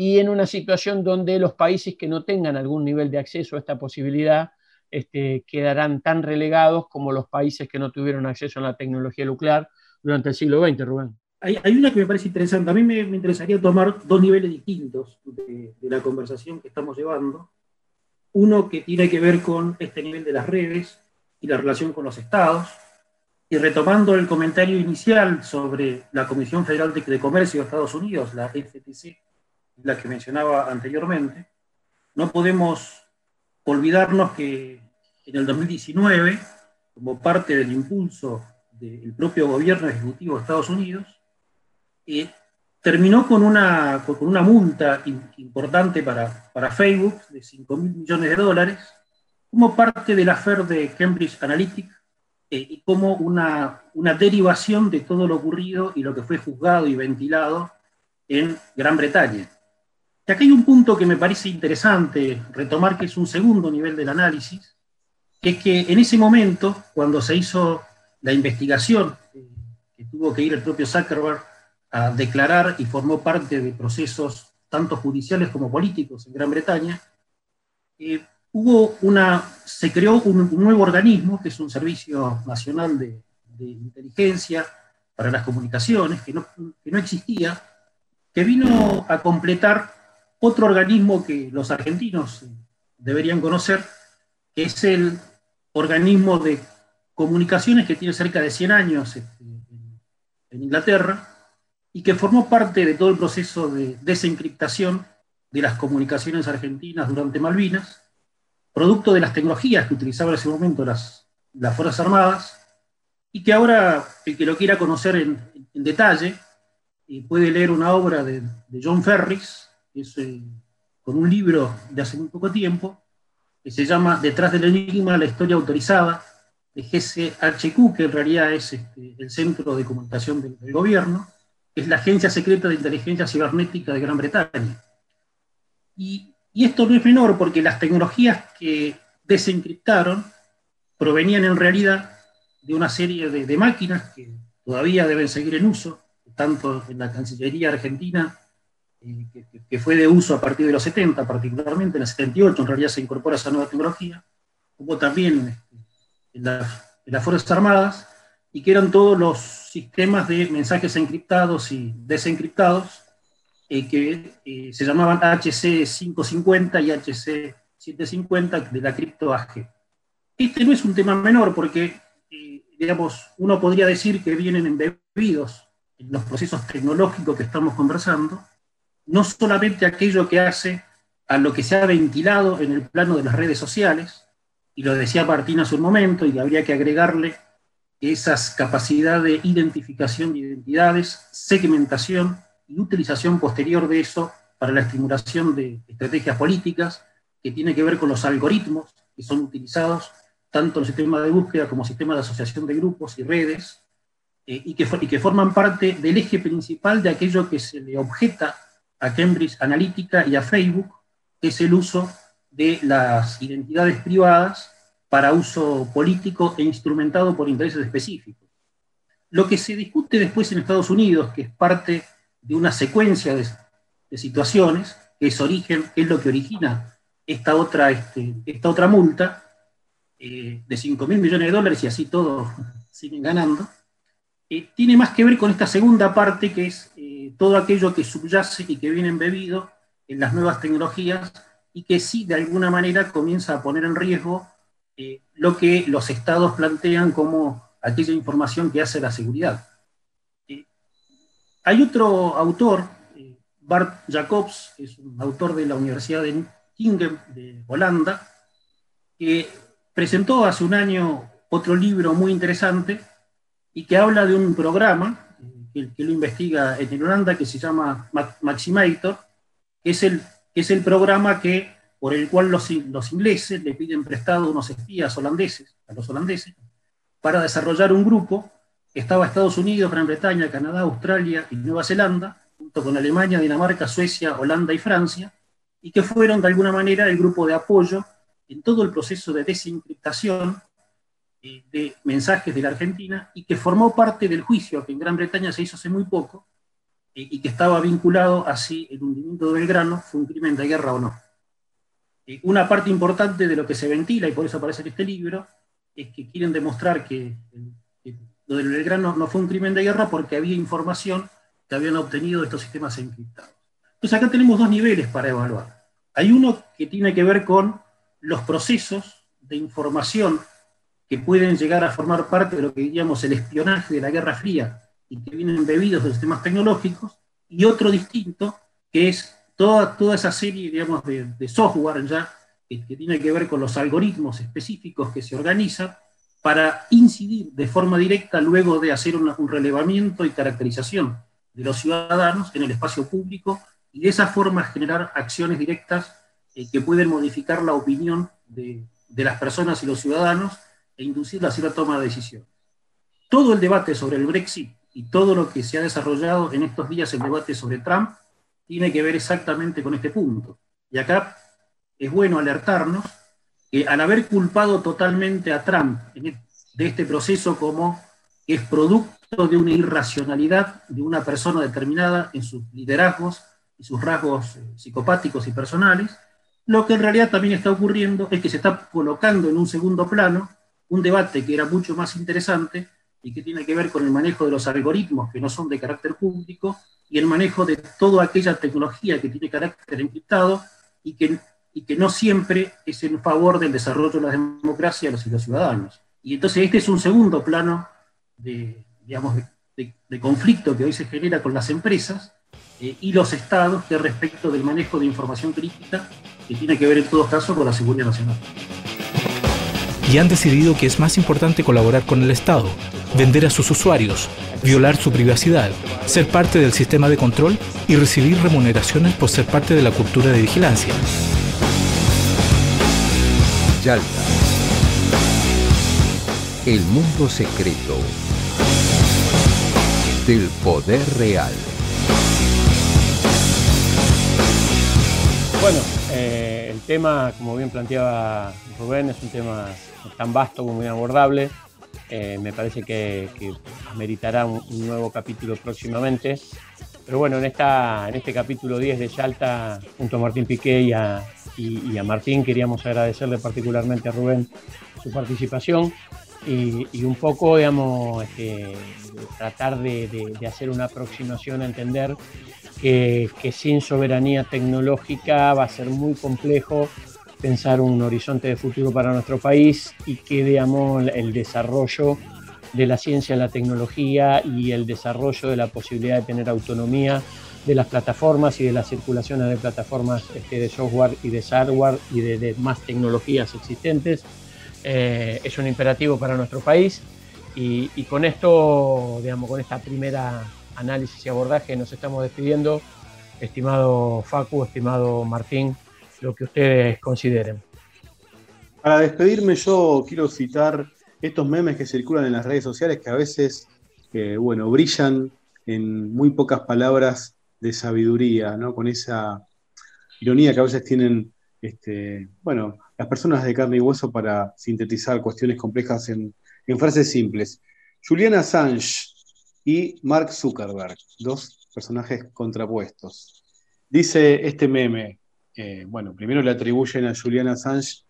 y en una situación donde los países que no tengan algún nivel de acceso a esta posibilidad este, quedarán tan relegados como los países que no tuvieron acceso a la tecnología nuclear durante el siglo XX, Rubén. Hay, una que me parece interesante. A mí me, interesaría tomar dos niveles distintos de, de, la conversación que estamos llevando. Uno que tiene que ver con este nivel de las redes y la relación con los estados. Y retomando el comentario inicial sobre la Comisión Federal de Comercio de Estados Unidos, la FTC, la que mencionaba anteriormente, no podemos olvidarnos que en el 2019, como parte del impulso del propio gobierno ejecutivo de Estados Unidos, eh, terminó con una, con una multa importante para, para Facebook de 5 mil millones de dólares, como parte del afer de Cambridge Analytica eh, y como una, una derivación de todo lo ocurrido y lo que fue juzgado y ventilado en Gran Bretaña. Y acá hay un punto que me parece interesante retomar, que es un segundo nivel del análisis, que es que en ese momento, cuando se hizo la investigación, eh, que tuvo que ir el propio Zuckerberg a declarar y formó parte de procesos tanto judiciales como políticos en Gran Bretaña, eh, hubo una, se creó un, nuevo organismo, que es un Servicio Nacional de, Inteligencia para las Comunicaciones, que no, que no existía, que vino a completar otro organismo que los argentinos deberían conocer, que es el organismo de comunicaciones que tiene cerca de 100 años este, en Inglaterra y que formó parte de todo el proceso de desencriptación de las comunicaciones argentinas durante Malvinas, producto de las tecnologías que utilizaban en ese momento las, las Fuerzas Armadas, y que ahora el que lo quiera conocer en, detalle eh, puede leer una obra de, de John Ferris, eh, con un libro de hace muy poco tiempo, que se llama Detrás del Enigma, la historia autorizada, de GCHQ, que en realidad es este, el Centro de Comunicación del, Gobierno, es la Agencia Secreta de Inteligencia Cibernética de Gran Bretaña. Y, esto no es menor porque las tecnologías que desencriptaron provenían en realidad de una serie de, máquinas que todavía deben seguir en uso, tanto en la Cancillería Argentina que, fue de uso a partir de los 70, particularmente en el 78, en realidad se incorpora esa nueva tecnología, hubo también este, en, las Fuerzas Armadas, y que eran todos los sistemas de mensajes encriptados y desencriptados, eh, que eh, se llamaban HC550 y HC750 de la cripto AG. Este no es un tema menor porque, eh, digamos, uno podría decir que vienen embebidos en los procesos tecnológicos que estamos conversando, no solamente aquello que hace a lo que se ha ventilado en el plano de las redes sociales, y lo decía Martín hace un momento, y habría que agregarle esas capacidades de identificación de identidades, segmentación y utilización posterior de eso para la estimulación de estrategias políticas, que tiene que ver con los algoritmos que son utilizados tanto en el sistema de búsqueda como en el sistema de asociación de grupos y redes, eh, y, que, y que forman parte del eje principal de aquello que se le objeta a Cambridge Analytica y a Facebook, que es el uso de las identidades privadas para uso político e instrumentado por intereses específicos. Lo que se discute después en Estados Unidos, que es parte de una secuencia de, situaciones, que es origen, es lo que origina esta otra, este, esta otra multa eh, de 5 mil millones de dólares y así todos siguen ganando, eh, tiene más que ver con esta segunda parte que es todo aquello que subyace y que viene embebido en las nuevas tecnologías y que sí, de alguna manera, comienza a poner en riesgo eh, lo que los estados plantean como aquella información que hace la seguridad. Eh, hay otro autor, eh, Bart Jacobs, que es un autor de la Universidad de Kingem de Holanda, que presentó hace un año otro libro muy interesante y que habla de un programa que, lo investiga en Holanda que se llama Maximator, que es el, que es el programa que por el cual los, los ingleses le piden prestado unos espías holandeses, a los holandeses, para desarrollar un grupo que estaba Estados Unidos, Gran Bretaña, Canadá, Australia y Nueva Zelanda, junto con Alemania, Dinamarca, Suecia, Holanda y Francia, y que fueron de alguna manera el grupo de apoyo en todo el proceso de desencriptación de mensajes de la Argentina y que formó parte del juicio que en Gran Bretaña se hizo hace muy poco eh, y que estaba vinculado a si el hundimiento de Belgrano fue un crimen de guerra o no. Eh, una parte importante de lo que se ventila, y por eso aparece en este libro, es que quieren demostrar que, lo del Belgrano no fue un crimen de guerra porque había información que habían obtenido de estos sistemas encriptados. Entonces acá tenemos dos niveles para evaluar. Hay uno que tiene que ver con los procesos de información que pueden llegar a formar parte de lo que diríamos el espionaje de la Guerra Fría y que vienen bebidos de sistemas tecnológicos, y otro distinto, que es toda, toda esa serie, digamos, de, software ya que, tiene que ver con los algoritmos específicos que se organizan para incidir de forma directa luego de hacer un relevamiento y caracterización de los ciudadanos en el espacio público y de esa forma generar acciones directas eh, que pueden modificar la opinión de, de, las personas y los ciudadanos e inducir a la toma de decisiones. Todo el debate sobre el Brexit y todo lo que se ha desarrollado en estos días, el debate sobre Trump, tiene que ver exactamente con este punto. Y acá es bueno alertarnos que al haber culpado totalmente a Trump e, de este proceso como es producto de una irracionalidad de una persona determinada en sus liderazgos y sus rasgos eh, psicopáticos y personales, lo que en realidad también está ocurriendo es que se está colocando en un segundo plano un debate que era mucho más interesante y que tiene que ver con el manejo de los algoritmos que no son de carácter público y el manejo de toda aquella tecnología que tiene carácter encriptado y que, y que no siempre es en favor del desarrollo de la democracia de los ciudadanos. Y entonces este es un segundo plano de, digamos, de, conflicto que hoy se genera con las empresas eh, y los estados que respecto del manejo de información crítica que tiene que ver en todo caso con la seguridad nacional. Y han decidido que es más importante colaborar con el Estado, vender a sus usuarios, violar su privacidad, ser parte del sistema de control y recibir remuneraciones por ser parte de la cultura de vigilancia. Yalta. El mundo secreto del poder real. Bueno, eh, el tema, como bien planteaba Rubén, es un tema tan vasto como muy abordable eh, me parece que, que meritará un, nuevo capítulo próximamente. Pero bueno, en, esta, en este capítulo 10 de Yalta, junto a Martín Piqué y a, y, a Martín, queríamos agradecerle particularmente a Rubén su participación y, un poco, digamos, este, tratar de, de, hacer una aproximación a entender que, que sin soberanía tecnológica va a ser muy complejo pensar un horizonte de futuro para nuestro país y que digamos, el desarrollo de la ciencia, la tecnología y el desarrollo de la posibilidad de tener autonomía de las plataformas y de la circulación de plataformas este, de software y de hardware y de, más tecnologías existentes eh, es un imperativo para nuestro país y, y, con esto, digamos, con esta primera análisis y abordaje nos estamos despidiendo. Estimado Facu, estimado Martín, lo que ustedes consideren. Para despedirme yo quiero citar estos memes que circulan en las redes sociales que a veces, eh, bueno, brillan en muy pocas palabras de sabiduría, ¿no? Con esa ironía que a veces tienen, este, bueno, las personas de carne y hueso para sintetizar cuestiones complejas en, en frases simples. Julian Assange y Mark Zuckerberg, dos personajes contrapuestos. Dice este meme, bueno, primero le atribuyen a Julian Assange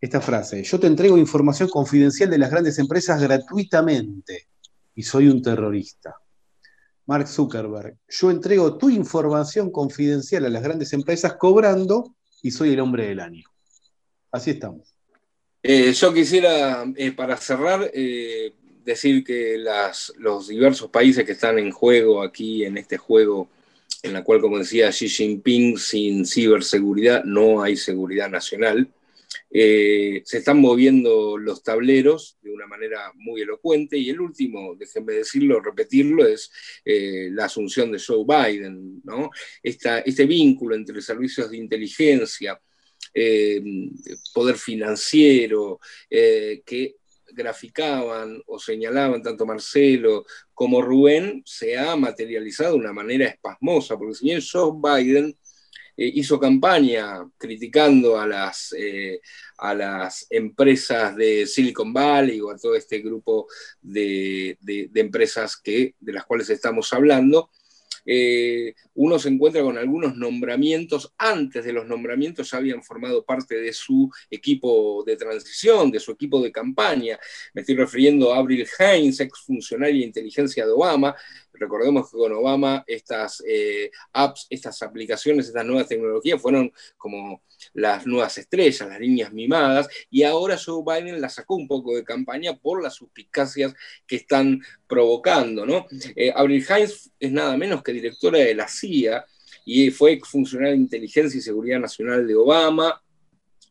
esta frase, yo te entrego información confidencial de las grandes empresas gratuitamente y soy un terrorista. Mark Zuckerberg, yo entrego tu información confidencial a las grandes empresas cobrando y soy el hombre del año. Así estamos. Eh, yo quisiera, eh, para cerrar, eh, decir que los diversos países que están en juego aquí, en este juego, en la cual, como decía Xi Jinping, sin ciberseguridad no hay seguridad nacional. Eh, se están moviendo los tableros de una manera muy elocuente y el último, déjenme decirlo, repetirlo, es eh, la asunción de Joe Biden, ¿no? este vínculo entre servicios de inteligencia, eh, poder financiero, que graficaban o señalaban tanto Marcelo como Rubén, se ha materializado de una manera espasmosa, porque si bien Joe Biden eh, hizo campaña criticando a las, eh, a las empresas de Silicon Valley o a todo este grupo de, de empresas que, de las cuales estamos hablando, eh, uno se encuentra con algunos nombramientos, antes de los nombramientos ya habían formado parte de su equipo de transición, de su equipo de campaña. Me estoy refiriendo a Avril Haines, ex funcionaria de inteligencia de Obama. Recordemos que con Obama estas eh, apps, estas aplicaciones, estas nuevas tecnologías fueron como las nuevas estrellas, las líneas mimadas, y ahora Joe Biden la sacó un poco de campaña por las suspicacias que están provocando. ¿no? Eh, es nada menos que directora de la CIA y fue funcionaria de inteligencia y seguridad nacional de Obama,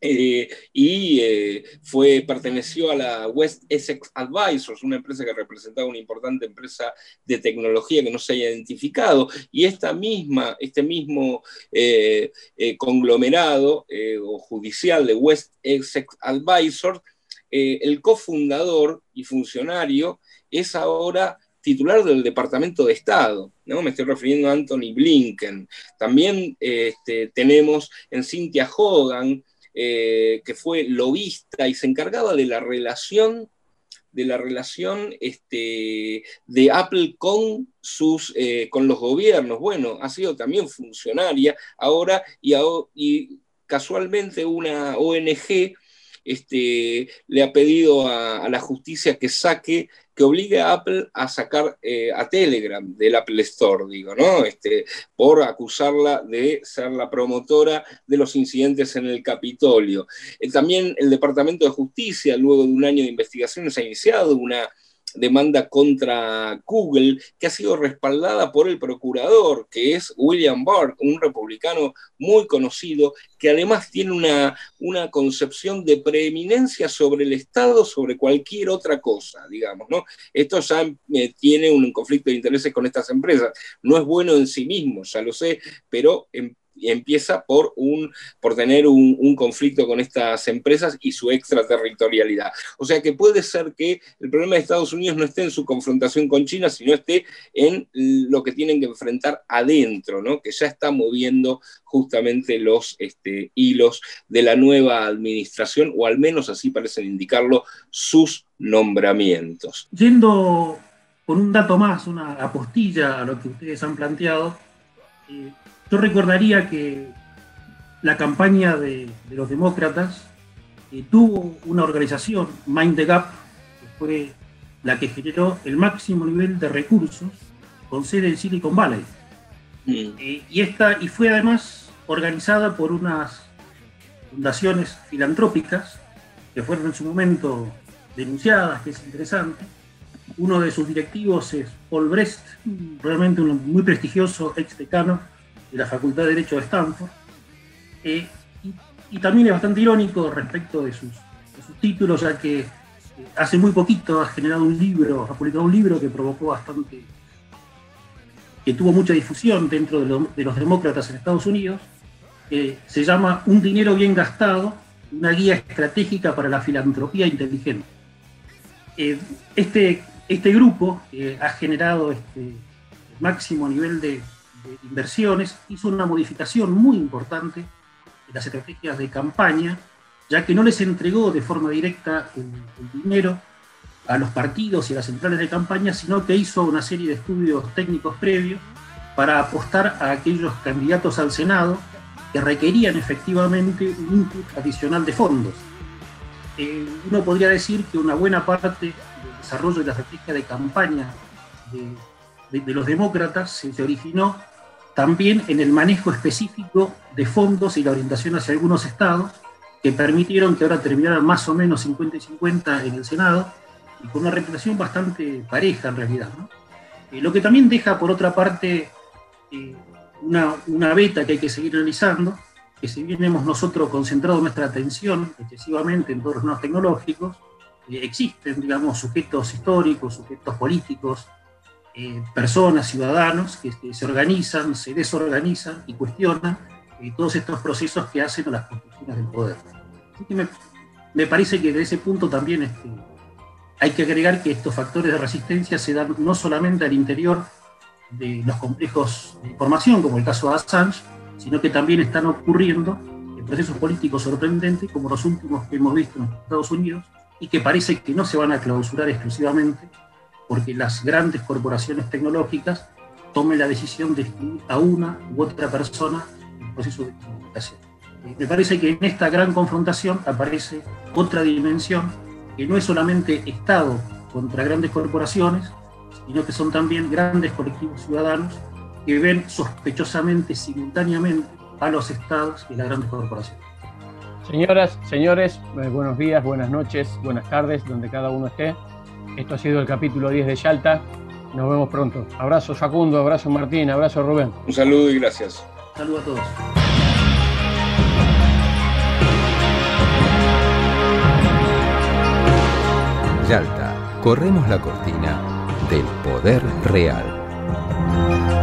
eh, y eh, fue, perteneció a la West Essex Advisors, una empresa que representaba una importante empresa de tecnología que no se haya identificado. Y esta misma, este mismo eh, conglomerado o judicial de West Essex Advisors, el cofundador y funcionario es ahora titular del Departamento de Estado, ¿no? Me estoy refiriendo a Anthony Blinken. También este, tenemos en Cynthia Hogan, eh, que fue lobista y se encargaba de la relación de la relación este, de Apple con, sus, eh, con los gobiernos. Bueno, ha sido también funcionaria ahora y, casualmente una ONG este, le ha pedido a, la justicia que saque que obligue a Apple a sacar eh, a Telegram del Apple Store, digo, ¿no? Este, por acusarla de ser la promotora de los incidentes en el Capitolio. Eh, también el Departamento de Justicia, luego de un año de investigaciones, ha iniciado una demanda contra Google, que ha sido respaldada por el procurador, que es William Barr, un republicano muy conocido, que además tiene una, una concepción de preeminencia sobre el Estado, sobre cualquier otra cosa, digamos, ¿no? Esto ya eh, tiene un conflicto de intereses con estas empresas. No es bueno en sí mismo, ya lo sé, pero en empieza por, un, por tener un, conflicto con estas empresas y su extraterritorialidad. O sea que puede ser que el problema de Estados Unidos no esté en su confrontación con China, sino esté en lo que tienen que enfrentar adentro, ¿no? que ya está moviendo justamente los este, hilos de la nueva administración, o al menos así parecen indicarlo sus nombramientos. Yendo con un dato más, una apostilla a lo que ustedes han planteado, eh, yo recordaría que la campaña de, los demócratas eh, tuvo una organización, Mind the Gap, que fue la que generó el máximo nivel de recursos con sede en Silicon Valley. Mm. Eh, y, esta, y fue además organizada por unas fundaciones filantrópicas que fueron en su momento denunciadas, que es interesante. Uno de sus directivos es Paul Brest, realmente un muy prestigioso ex decano de la Facultad de Derecho de Stanford. Eh, y, también es bastante irónico respecto de sus, títulos, ya que eh, hace muy poquito ha generado un libro, ha publicado un libro que provocó bastante, que tuvo mucha difusión dentro de, los demócratas en Estados Unidos, que se llama Un dinero bien gastado, una guía estratégica para la filantropía inteligente. Eh, este, este grupo ha generado este máximo nivel de inversiones, hizo una modificación muy importante de las estrategias de campaña, ya que no les entregó de forma directa el, dinero a los partidos y a las centrales de campaña, sino que hizo una serie de estudios técnicos previos para apostar a aquellos candidatos al Senado que requerían efectivamente un input adicional de fondos. Eh, uno podría decir que una buena parte del desarrollo de la estrategia de campaña de de, los demócratas se, originó también en el manejo específico de fondos y la orientación hacia algunos estados que permitieron que ahora terminaran más o menos 50 y 50 en el Senado y con una representación bastante pareja en realidad. Eh, lo que también deja, por otra parte, eh, una, una, beta que hay que seguir realizando, que si bien hemos nosotros concentrado nuestra atención excesivamente en todos los nuevos tecnológicos, eh, existen, digamos, sujetos históricos, sujetos políticos, personas, ciudadanos, que, se organizan, se desorganizan y cuestionan todos estos procesos que hacen a las construcciones del poder. Me, parece que de ese punto también este, hay que agregar que estos factores de resistencia se dan no solamente al interior de los complejos de información, como el caso de Assange, sino que también están ocurriendo en procesos políticos sorprendentes, como los últimos que hemos visto en Estados Unidos, y que parece que no se van a clausurar exclusivamente porque las grandes corporaciones tecnológicas tomen la decisión de excluir a una u otra persona en el proceso de comunicación. Eh, me parece que en esta gran confrontación aparece otra dimensión que no es solamente Estado contra grandes corporaciones, sino que son también grandes colectivos ciudadanos que ven sospechosamente simultáneamente a los estados y las grandes corporaciones. Señoras, señores, eh, buenos días, buenas noches, buenas tardes, donde cada uno esté. Esto ha sido el capítulo 10 de Yalta. Nos vemos pronto. Abrazo Facundo, abrazo Martín, abrazo Rubén. Un saludo y gracias. Saludo a todos. Yalta, corremos la cortina del poder real.